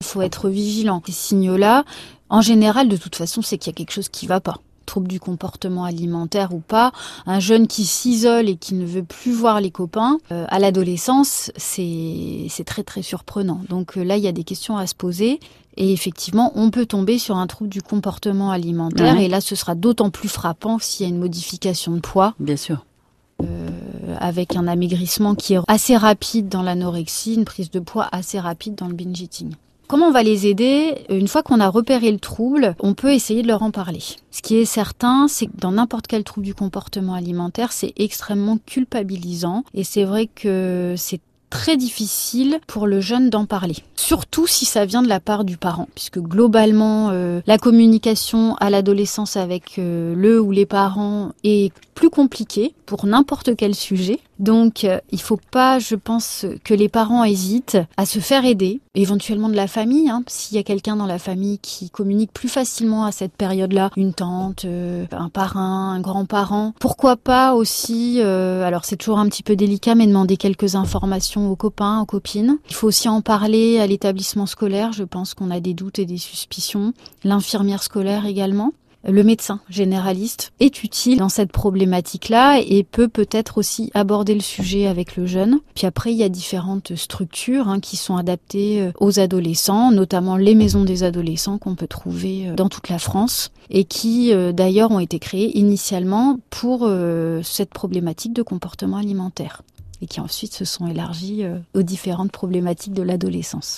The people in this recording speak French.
Il faut être vigilant. Ces signaux-là, en général, de toute façon, c'est qu'il y a quelque chose qui va pas trouble du comportement alimentaire ou pas, un jeune qui s'isole et qui ne veut plus voir les copains, euh, à l'adolescence, c'est très très surprenant. Donc euh, là, il y a des questions à se poser. Et effectivement, on peut tomber sur un trouble du comportement alimentaire. Et là, ce sera d'autant plus frappant s'il y a une modification de poids. Bien sûr. Euh, avec un amaigrissement qui est assez rapide dans l'anorexie, une prise de poids assez rapide dans le binge eating. Comment on va les aider? Une fois qu'on a repéré le trouble, on peut essayer de leur en parler. Ce qui est certain, c'est que dans n'importe quel trouble du comportement alimentaire, c'est extrêmement culpabilisant. Et c'est vrai que c'est très difficile pour le jeune d'en parler. Surtout si ça vient de la part du parent, puisque globalement, euh, la communication à l'adolescence avec euh, le ou les parents est plus compliquée pour n'importe quel sujet. Donc, euh, il faut pas, je pense, que les parents hésitent à se faire aider, éventuellement de la famille, hein, s'il y a quelqu'un dans la famille qui communique plus facilement à cette période-là, une tante, euh, un parrain, un grand-parent. Pourquoi pas aussi, euh, alors c'est toujours un petit peu délicat, mais demander quelques informations aux copains, aux copines. Il faut aussi en parler à l'établissement scolaire. Je pense qu'on a des doutes et des suspicions. L'infirmière scolaire également le médecin généraliste est utile dans cette problématique-là et peut peut-être aussi aborder le sujet avec le jeune. Puis après, il y a différentes structures hein, qui sont adaptées euh, aux adolescents, notamment les maisons des adolescents qu'on peut trouver euh, dans toute la France et qui euh, d'ailleurs ont été créées initialement pour cette problématique de comportement alimentaire et qui ensuite se sont élargies aux différentes problématiques de l'adolescence.